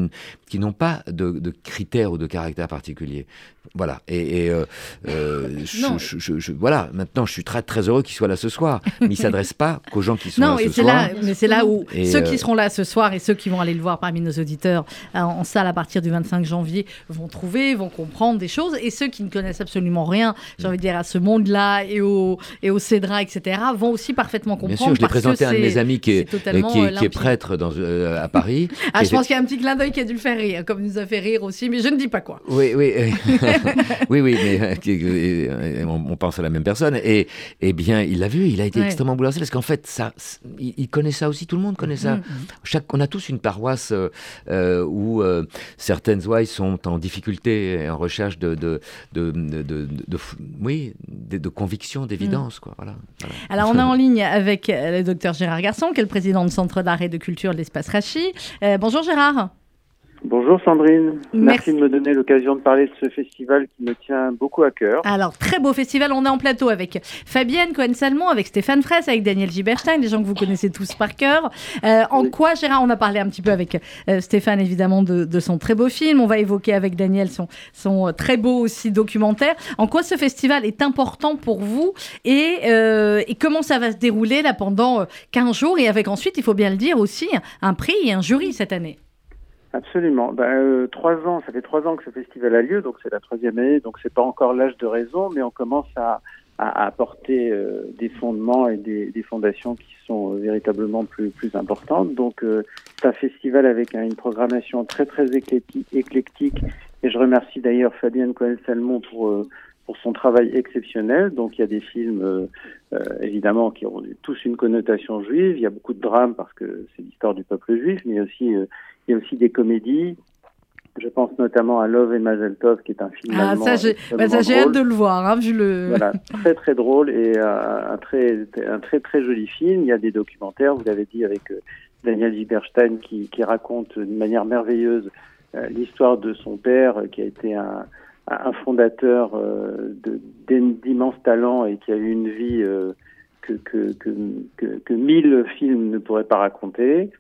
qui n'ont pas de, de critères ou de caractères particuliers. Voilà. Et, et, euh, euh, je- Non. je- je- je- voilà. Maintenant, je suis très très heureux qu'il soit là ce soir. Mais il s'adresse pas qu'aux gens qui sont Non, là et ce soir. là, mais c'est là où Et, ceux euh, qui seront là ce soir et ceux qui vont aller le voir parmi nos auditeurs en salle à partir du 25 janvier vont trouver, vont comprendre des choses. Et ceux qui ne connaissent absolument rien, j'ai envie de dire, à ce monde-là et au, et au Cédra, etc., vont aussi parfaitement comprendre. Bien sûr, je l'ai présenté à un de mes amis qui est, qui est- qui est limpide. prêtre dans, à Paris. Ah, je pense qu'il y a un petit clin d'œil qui a dû le faire rire, comme il nous a fait rire aussi, mais je ne dis pas quoi. Oui, oui, oui, oui, mais euh, euh, on, pense à la même personne. Et eh bien, il l'a vu, il a été Ouais. extrêmement bouleversé parce qu'en fait, ça, il, connaît ça aussi. Tout le monde connaît ça. Mm, Chaque, on a tous une paroisse euh, où euh, certaines ouailles sont en difficulté et en recherche de, de, de, de, de- de- oui, de, conviction, d'évidence, quoi. Voilà. voilà. Alors, on est en ligne avec le docteur Gérard Garçon, qui est le président du Centre d'art et de culture de l'Espace Rachi. Euh, bonjour Gérard. Bonjour Sandrine, Merci. merci. de me donner l'occasion de parler de ce festival qui me tient beaucoup à cœur. Alors, très beau festival. On est en plateau avec Fabienne Cohen-Salmon, avec Stéphane Fraisse, avec Daniel Giberstein, des gens que vous connaissez tous par cœur. Euh, en Oui. quoi, Gérard, on a parlé un petit peu avec euh, Stéphane, évidemment, de, de son très beau film. On va évoquer avec Daniel son, son euh, très beau aussi documentaire. En quoi ce festival est important pour vous et, euh, et comment ça va se dérouler là pendant euh, 15 jours? Et avec ensuite, il faut bien le dire aussi, un prix et un jury cette année. Absolument. Ben, euh, trois ans, ça fait trois ans que ce festival a lieu, donc c'est la troisième année, donc c'est pas encore l'âge de raison, mais on commence à, à, apporter euh, des fondements et des, des fondations qui sont euh, véritablement plus, plus importantes. Donc euh, c'est un festival avec hein, une programmation très très éclecti- éclectique, et je remercie d'ailleurs Fabienne Cohen-Salmon pour euh, pour son travail exceptionnel. Donc il y a des films euh, euh, évidemment qui ont tous une connotation juive. Il y a beaucoup de drames parce que c'est l'histoire du peuple juif, mais il y a aussi euh, il y a aussi des comédies. Je pense notamment à Love et Mazel Tov, qui est un film Ah, allemand ça, j'ai bah, hâte de le voir, hein, vu le. Voilà, très très drôle et euh, un très un très très joli film. Il y a des documentaires, vous l'avez dit avec euh, Daniel Zieberstein qui, qui raconte d'une manière merveilleuse euh, l'histoire de son père qui a été un, un fondateur euh, de d'im- d'immenses talents et qui a eu une vie euh, que, que, que, que, mille films ne pourraient pas raconter.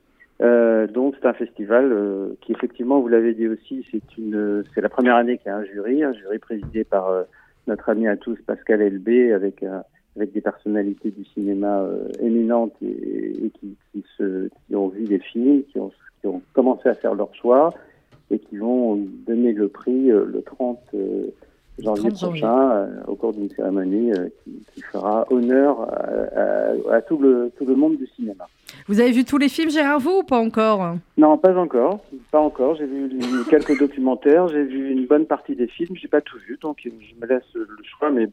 Euh, donc c'est un festival euh, qui effectivement, vous l'avez dit aussi, c'est une, c'est la première année qu'il y a un jury, un jury présidé par euh, notre ami à tous Pascal Elbé, avec avec des personnalités du cinéma éminentes et, et qui, qui, se, qui ont vu des films, qui ont, qui ont commencé à faire leur choix et qui vont donner le prix euh, le 30 euh, janvier prochain, au cours d'une cérémonie qui, fera honneur à, tout, le, tout le monde du cinéma. Vous avez vu tous les films, Gérard, vous, ou pas encore? Non, pas encore. Pas encore. J'ai vu quelques documentaires, j'ai vu une bonne partie des films. J'ai pas tout vu, donc je me laisse le choix, mais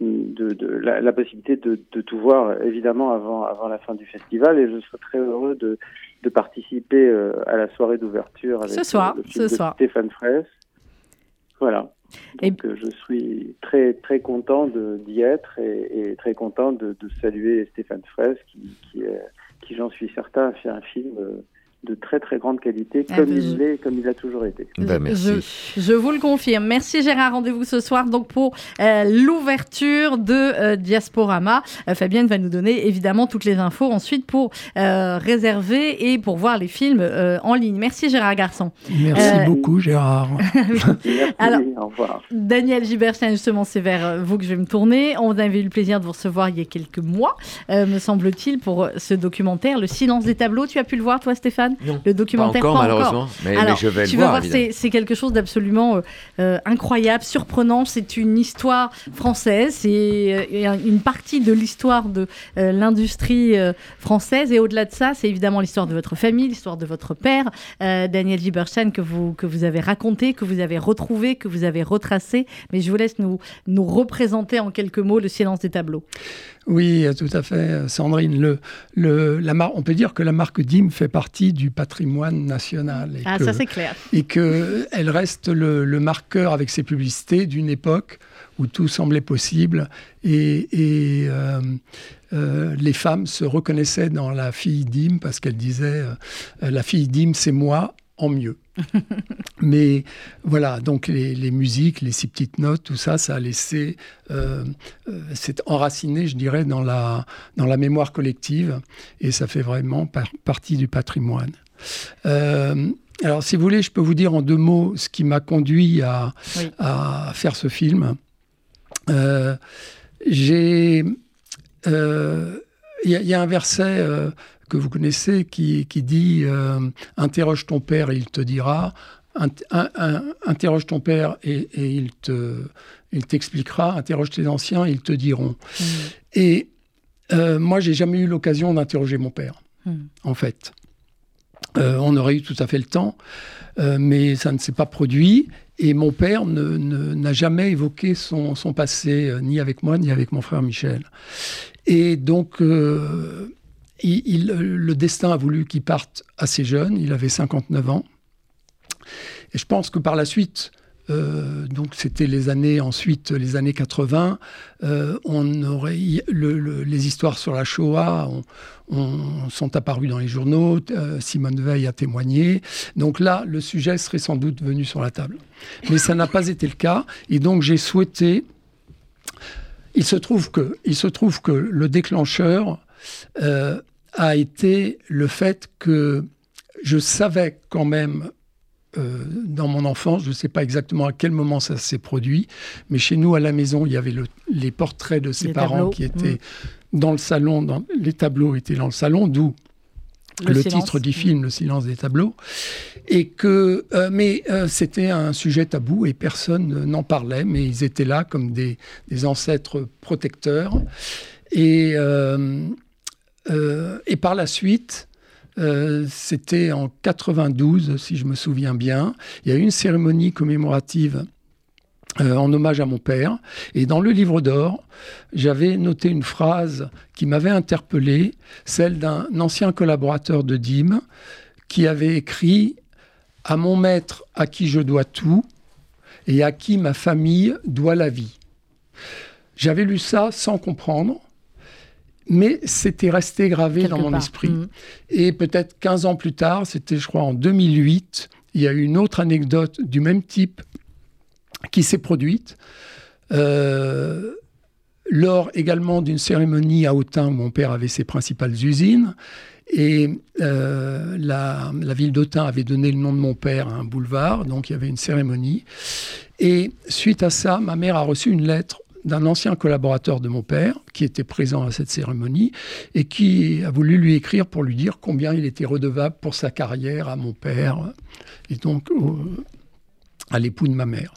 de, de la, possibilité de, de, tout voir, évidemment, avant, avant la fin du festival. Et je serai très heureux de, de participer euh, à la soirée d'ouverture avec ce soir, le film ce soir. Stéphane Fraisse. Voilà. Donc, et... je suis très très content d'y être et, et, très content de, de saluer Stéphane Fraisse qui, qui, qui j'en suis certain, a fait un film euh, de très très grande qualité, ah, comme il l'est, comme il a toujours été. Ben, merci. Je, vous le confirme. Merci Gérard. Rendez-vous ce soir donc pour euh, l'ouverture de euh, Diasporama. Euh, Fabienne va nous donner évidemment toutes les infos ensuite pour réserver et pour voir les films en ligne. Merci Gérard Garçon. Merci beaucoup Gérard. merci, Alors, au revoir. Daniel Giberstein, justement, c'est vers vous que je vais me tourner. On avait eu le plaisir de vous recevoir il y a quelques mois, me semble-t-il, pour ce documentaire, Le silence des tableaux. Tu as pu le voir, toi, Stéphane? Le documentaire. Pas encore, malheureusement. Mais, je vais tu le voir. c'est quelque chose d'absolument euh, euh, incroyable, surprenant. C'est une histoire française. C'est euh, une partie de l'histoire de l'industrie française. Et au-delà de ça, c'est évidemment l'histoire de votre famille, l'histoire de votre père, Daniel Giberstein, que vous, que vous avez raconté, que vous avez retrouvé, que vous avez retracé. Mais je vous laisse nous, nous représenter en quelques mots le silence des tableaux. Oui, tout à fait, Sandrine. Le, le, la on peut dire que la marque DIM fait partie du patrimoine national. Et ah, ça c'est clair. Et qu'elle reste le, marqueur avec ses publicités d'une époque où tout semblait possible et, euh, euh, les femmes se reconnaissaient dans la fille DIM parce qu'elle disait euh, la fille DIM c'est moi en mieux. Mais voilà, donc les, musiques, les six petites notes, tout ça, ça a laissé, euh, euh, c'est enraciné, je dirais, dans la, dans la mémoire collective, et ça fait vraiment partie du patrimoine. Euh, alors, si vous voulez, je peux vous dire en deux mots ce qui m'a conduit à, à, faire ce film. J'ai, il y, a un verset que vous connaissez qui, qui dit euh, Interroge ton père et il te dira. interroge ton père et, il te il t'expliquera. Interroge tes anciens et ils te diront. Mm. Et euh, moi, j'ai jamais eu l'occasion d'interroger mon père, mm. en fait. Euh, on aurait eu tout à fait le temps, euh, mais ça ne s'est pas produit. Et mon père n'a jamais évoqué son, son passé, ni avec moi, ni avec mon frère Michel. Et donc, il, le destin a voulu qu'il parte assez jeune, il avait 59 ans. Et je pense que par la suite, euh, donc c'était les années ensuite les années 80, euh, on aurait les histoires sur la Shoah sont apparues dans les journaux. Euh, Simone Veil a témoigné. Donc là, le sujet serait sans doute venu sur la table, mais ça n'a pas été le cas. Et donc j'ai souhaité. Il se trouve que, il se trouve que le déclencheur a été le fait que je savais quand même euh, dans mon enfance, je ne sais pas exactement à quel moment ça s'est produit, mais chez nous à la maison, il y avait les portraits de ses parents qui étaient mm. dans le salon, dans, les tableaux étaient dans le salon, d'où le, titre du film, Le silence des tableaux, et que, euh, mais euh, c'était un sujet tabou et personne n'en parlait, mais ils étaient là comme des, des ancêtres protecteurs. Et euh, et par la suite, euh, c'était en 92, si je me souviens bien, il y a eu une cérémonie commémorative euh, en hommage à mon père. Et dans le livre d'or, j'avais noté une phrase qui m'avait interpellé, celle d'un ancien collaborateur de Dîmes qui avait écrit À mon maître à qui je dois tout et à qui ma famille doit la vie. J'avais lu ça sans comprendre mais c'était resté gravé dans mon esprit. Mm. Et peut-être 15 ans plus tard, c'était je crois en 2008, il y a eu une autre anecdote du même type qui s'est produite. Euh, lors également d'une cérémonie à Autun où mon père avait ses principales usines. Et euh, la, la, ville d'Autun avait donné le nom de mon père à un boulevard, donc il y avait une cérémonie. Et suite à ça, ma mère a reçu une lettre d'un ancien collaborateur de mon père qui était présent à cette cérémonie et qui a voulu lui écrire pour lui dire combien il était redevable pour sa carrière à mon père et donc à l'époux de ma mère.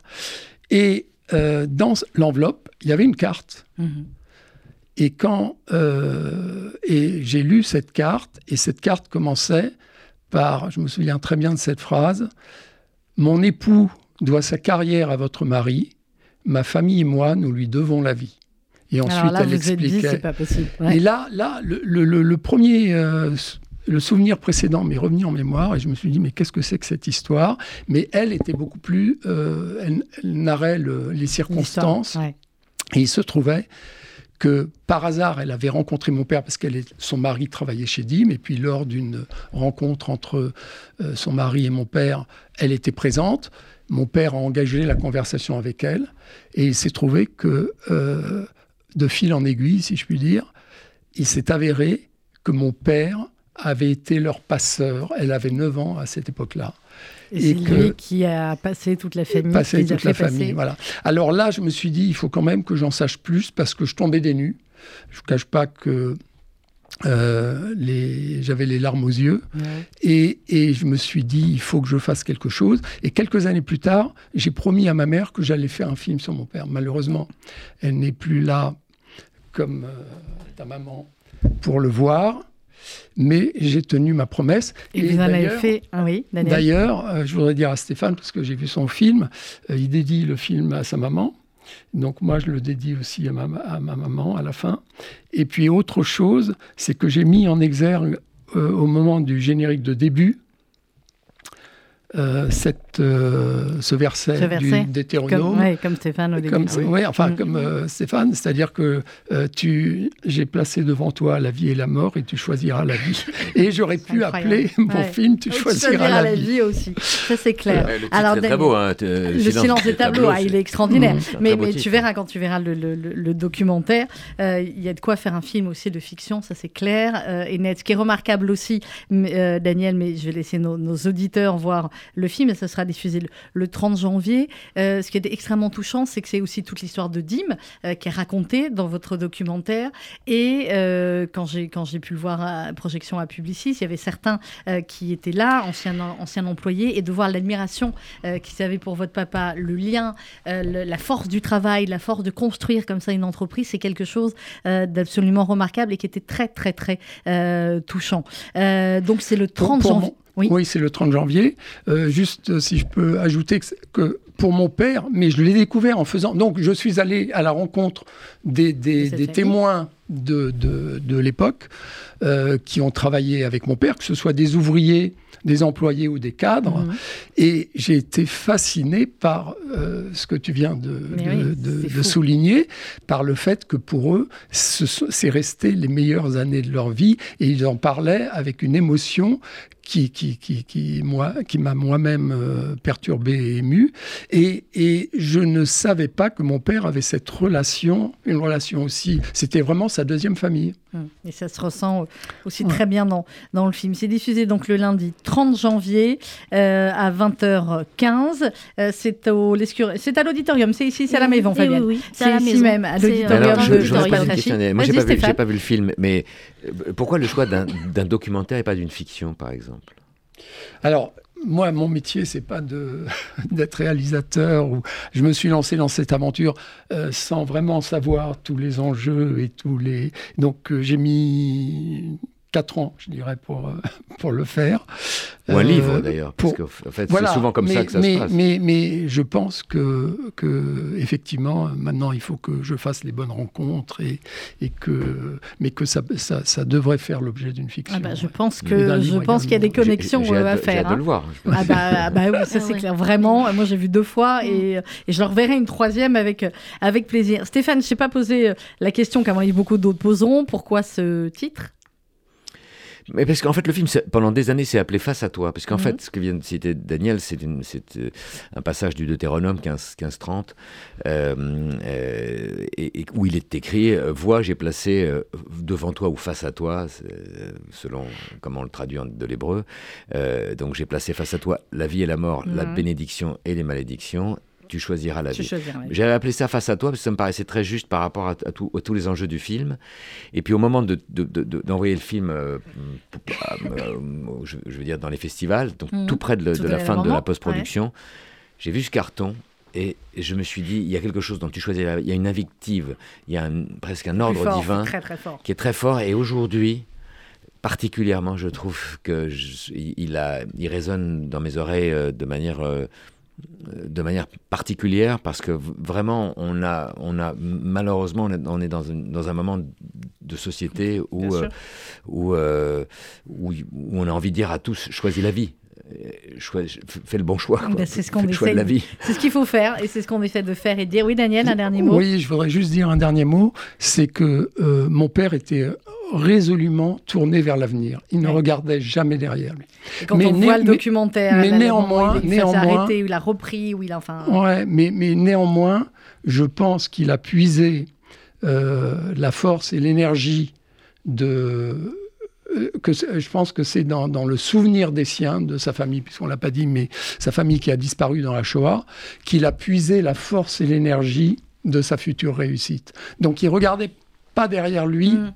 Et euh, dans l'enveloppe, il y avait une carte. Mhm. Et quand euh, et j'ai lu cette carte, et cette carte commençait par, je me souviens très bien de cette phrase, Mon époux doit sa carrière à votre mari, ma famille et moi, nous lui devons la vie. Et ensuite, elle expliquait. pas possible. Et là, là, le, premier, euh, le souvenir précédent m'est revenu en mémoire et je me suis dit mais qu'est-ce que c'est que cette histoire? Mais elle était beaucoup plus, euh, elle, narrait les circonstances. Et il se trouvait que par hasard, elle avait rencontré mon père parce que son mari travaillait chez Dim, et puis lors d'une rencontre entre euh, son mari et mon père, elle était présente. Mon père a engagé la conversation avec elle, et il s'est trouvé que, euh, de fil en aiguille, si je puis dire, il s'est avéré que mon père avait été leur passeur. Elle avait 9 ans à cette époque-là. Et, c'est lui qui a passé toute la famille. Passé toute la famille, voilà. Alors là, je me suis dit, il faut quand même que j'en sache plus parce que je tombais des nues. Je ne cache pas que les... j'avais les larmes aux yeux. Et, et, je me suis dit, il faut que je fasse quelque chose. Et quelques années plus tard, j'ai promis à ma mère que j'allais faire un film sur mon père. Malheureusement, elle n'est plus là comme euh, ta maman pour le voir mais j'ai tenu ma promesse. Et, vous en avez fait, ah oui, D'ailleurs, euh, je voudrais dire à Stéphane, parce que j'ai vu son film, euh, il dédie le film à sa maman. Donc moi, je le dédie aussi à ma, maman à la fin. Et puis autre chose, c'est que j'ai mis en exergue euh, au moment du générique de début, euh, cette, euh, ce verset, ce verset du Comme, comme Stéphane au début. oui. enfin, mm. comme euh, Stéphane, c'est-à-dire que tu, j'ai placé devant toi la vie et la mort et tu choisiras la vie. et j'aurais pu appeler mon film Tu choisiras, la, vie. aussi. Ça, c'est clair. le Alors, très beau. Hein, le silence des tableaux, ah, il est extraordinaire. Mm. mais, mais tu verras quand tu verras le, le, documentaire, il y a de quoi faire un film aussi de fiction, ça c'est clair et net. Ce qui est remarquable aussi, Daniel, mais je vais laisser nos, nos auditeurs voir le film, et ça sera diffusé le, 30 janvier. Euh, ce qui est extrêmement touchant, c'est que c'est aussi toute l'histoire de Dim euh, qui est racontée dans votre documentaire. Et euh, quand j'ai quand j'ai pu le voir à projection à Publicis, il y avait certains qui étaient là, anciens anciens employés, et de voir l'admiration qu'ils avaient pour votre papa, le lien, la force du travail, la force de construire comme ça une entreprise, c'est quelque chose d'absolument remarquable et qui était très très très touchant. donc c'est le 30 janvier. Oui, c'est le 30 janvier. Euh, juste euh, si je peux ajouter que, pour mon père, mais je l'ai découvert en faisant. Donc je suis allé à la rencontre des, témoins de, de, l'époque euh, qui ont travaillé avec mon père, que ce soit des ouvriers, des employés ou des cadres. Mhm. Et j'ai été fasciné par ce que tu viens de, de souligner, par le fait que pour eux, c'est resté les meilleures années de leur vie et ils en parlaient avec une émotion qui, qui, qui, qui moi, qui m'a moi-même euh, perturbé et ému. Et, et, je ne savais pas que mon père avait cette relation, une relation aussi. C'était vraiment sa deuxième famille. Hum. Et ça se ressent aussi très bien dans, dans le film. C'est diffusé donc le lundi 30 janvier euh, à 20h15. Euh, c'est au c'est à l'auditorium. C'est ici, c'est à la maison, Fabienne. Oui, c'est ici même, à l'auditorium de, je, je Moi, j'ai pas, pas, vu le film, mais pourquoi le choix d'un documentaire et pas d'une fiction, par exemple? Alors, moi, mon métier, c'est pas d'être réalisateur. Ou je me suis lancé dans cette aventure euh, sans vraiment savoir tous les enjeux et tous les. Donc, euh, j'ai mis quatre ans, je dirais, pour, euh, pour le faire. Ou un livre, euh, d'ailleurs, parce qu'en fait, c'est souvent comme ça que ça mais, se passe. Mais, mais je pense que, que, effectivement, maintenant, il faut que je fasse les bonnes rencontres, et, et que, mais que ça, ça, ça devrait faire l'objet d'une fiction. Ah bah, je pense que je pense qu'il y a des connexions à faire. J'ai hâte de le voir. Ah bah, ah bah oui, ça c'est clair, vraiment. Moi, j'ai vu deux fois, et, et, je leur verrai une troisième avec, avec plaisir. Stéphane, je n'ai pas posé la question qu'à mon avis beaucoup d'autres poseront. Pourquoi ce titre? Mais parce qu'en fait, le film, pendant des années, s'est appelé Face à toi. Parce qu'en mhm. fait, ce que vient de citer Daniel, c'est euh, un passage du Deutéronome 15-30, euh, euh, et, où il est écrit Vois, j'ai placé devant toi ou face à toi, selon comment on le traduit de l'hébreu. donc, j'ai placé face à toi la vie et la mort, la mhm. bénédiction et les malédictions tu choisiras la vie. J'avais appelé ça face à toi parce que ça me paraissait très juste par rapport à, tous les enjeux du film. Et puis au moment d'envoyer de, le film, euh, euh, je, veux dire dans les festivals, donc mm. tout près de, la fin de la post-production, j'ai vu ce carton Et je me suis dit, il y a quelque chose dont tu choisis, il y a une invictive, il y a presque un ordre divin qui est très fort. Et aujourd'hui, particulièrement, je trouve que il, a, il résonne dans mes oreilles euh, de manière, de manière particulière parce que vraiment, on a, on a malheureusement, on est, dans, dans, un moment de société où, euh, où, où, on a envie de dire à tous, choisis la vie fais le bon choix. C'est ce qu'on essaie. la vie. C'est ce qu'il faut faire et c'est ce qu'on essaie de faire et dire. Oui, Daniel, un dernier mot. Oui, je voudrais juste dire un dernier mot. C'est que mon père était résolument tourné vers l'avenir. Il ne regardait jamais derrière lui. quand mais on voit le documentaire, mais néanmoins, il, néanmoins, arrêté, il a repris, où il a enfin. Ouais, mais, mais néanmoins, je pense qu'il a puisé euh, la force et l'énergie de euh, que je pense que c'est dans, dans, le souvenir des siens, de sa famille, puisqu'on l'a pas dit, mais sa famille qui a disparu dans la Shoah, qu'il a puisé la force et l'énergie de sa future réussite. Donc il regardait pas derrière lui, mmh,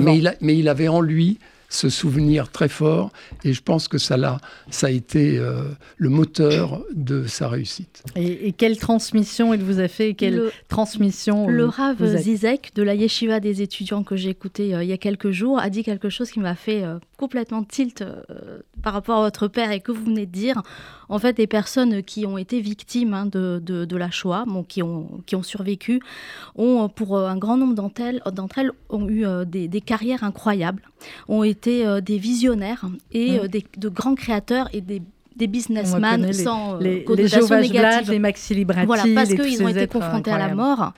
mais, il mais, il avait en lui ce souvenir très fort et je pense que ça, a, ça a été euh, le moteur de sa réussite. Et, quelle transmission il vous a fait Quelle transmission Le Rav Zizek de la yeshiva des étudiants que j'ai écouté euh, il y a quelques jours a dit quelque chose qui m'a fait euh, complètement tilt par rapport à votre père et que vous venez de dire en fait, des personnes qui ont été victimes hein, de, de, la Shoah, bon, qui, ont, qui ont survécu, ont, pour euh, un grand nombre d'entre elles, elles, ont eu euh, des, des, carrières incroyables, ont été euh, des visionnaires et mmh. des, de grands créateurs et des des businessmen sans les, les, les les Maxi Librati, voilà, parce qu'ils ont été confrontés à la mort.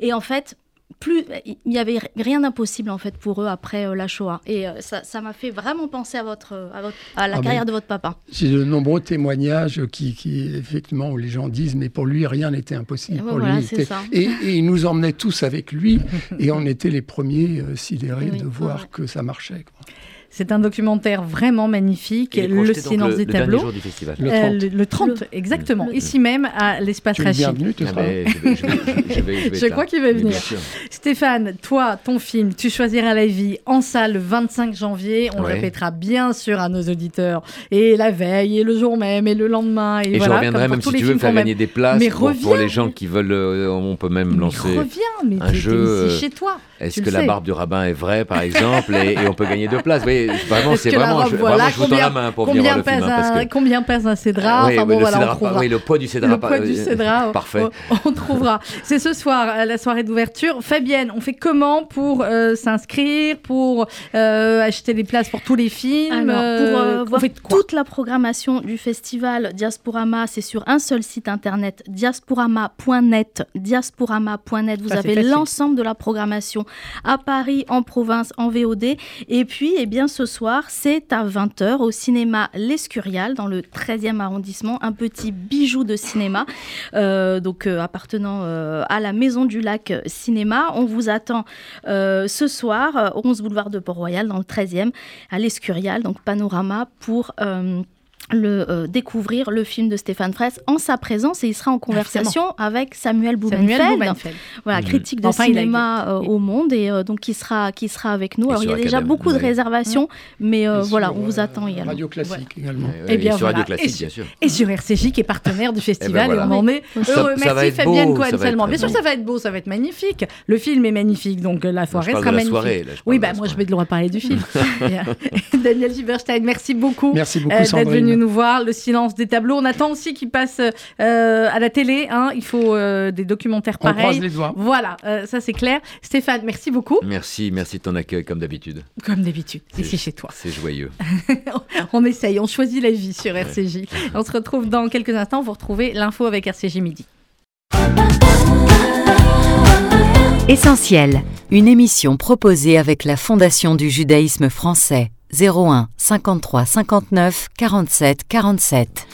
Et en fait, plus, il n'y avait rien d'impossible en fait pour eux après euh, la Shoah. Et euh, ça m'a fait vraiment penser à, votre, à, la ah, carrière de votre papa. J'ai de nombreux témoignages qui, qui, effectivement, où les gens disent, mais pour lui, rien n'était impossible. pour lui, et, il nous emmenait tous avec lui, et on était les premiers euh, sidérés de voir que ça marchait. C'est un documentaire vraiment magnifique, Le silence des tableaux. Jour du festival. Le 30, exactement. Ici même à l'espace Rachid. Tu es je, crois qu'il va venir. Stéphane, toi, ton film, tu choisiras la vie en salle le 25 janvier. On le répétera bien sûr à nos auditeurs. Et la veille, et le jour même, et le lendemain. Et, je reviendrai même si tu veux faire gagner des places pour, les gens qui veulent. Euh, on peut même lancer reviens, mais un jeu. chez toi. Est-ce que la barbe du rabbin est vraie, par exemple, et, on peut gagner deux places? Oui, vraiment, c'est vraiment, je, vraiment, je vous tends la main pour venir voir le film. Hein, Combien pèse un cédra? Oui, enfin, bon, le, voilà, cédra, oui, le poids du cédra. Le poids du euh, cédra, parfait. On, trouvera. C'est ce soir, la soirée d'ouverture. Fabienne, on fait comment pour euh, s'inscrire, pour euh, acheter des places pour tous les films? Alors, Pour voir toute la programmation du festival Diasporama, c'est sur un seul site internet, diasporama.net. Diasporama.net, vous avez l'ensemble de la programmation à Paris, en province, en VOD. Et puis, eh bien, ce soir, c'est à 20h au cinéma L'Escurial, dans le 13e arrondissement, un petit bijou de cinéma, euh, donc euh, appartenant euh, à la Maison du Lac Cinéma. On vous attend ce soir, 11 boulevard de Port-Royal, dans le 13e, à L'Escurial, donc Panorama, pour le euh, découvrir le film de Stéphane Fraisse en sa présence et il sera en conversation avec Samuel Blumenfeld, voilà mmh. critique de cinéma euh, au monde et euh, donc qui sera qui sera avec nous. Alors il y a déjà beaucoup de réservations, mais voilà, on vous attend également. Radio classique également. Et, bien sur Radio classique, bien sûr. Et sur RCJ qui est partenaire du festival et, ben on en est heureux. Merci Fabienne Cohen seulement. Bien sûr, ça va être beau, ça va être magnifique. Le film est magnifique, donc la soirée sera magnifique. Oui, bah moi je vais devoir parler du film. Daniel Giberstein, merci beaucoup. Merci beaucoup Sandrine nous voir, le silence des tableaux. On attend aussi qu'il passe euh, à la télé. Hein. Il faut euh, des documentaires pareils. On croise les doigts. Voilà, euh, ça c'est clair. Stéphane, merci beaucoup. Merci, merci de ton accueil comme d'habitude. Comme d'habitude, ici chez toi. C'est joyeux. on essaye, on choisit la vie sur RCJ. On se retrouve dans quelques instants. Vous retrouvez l'info avec RCJ Midi. Essentiel, une émission proposée avec la Fondation du judaïsme français. 01 53 59 47 47.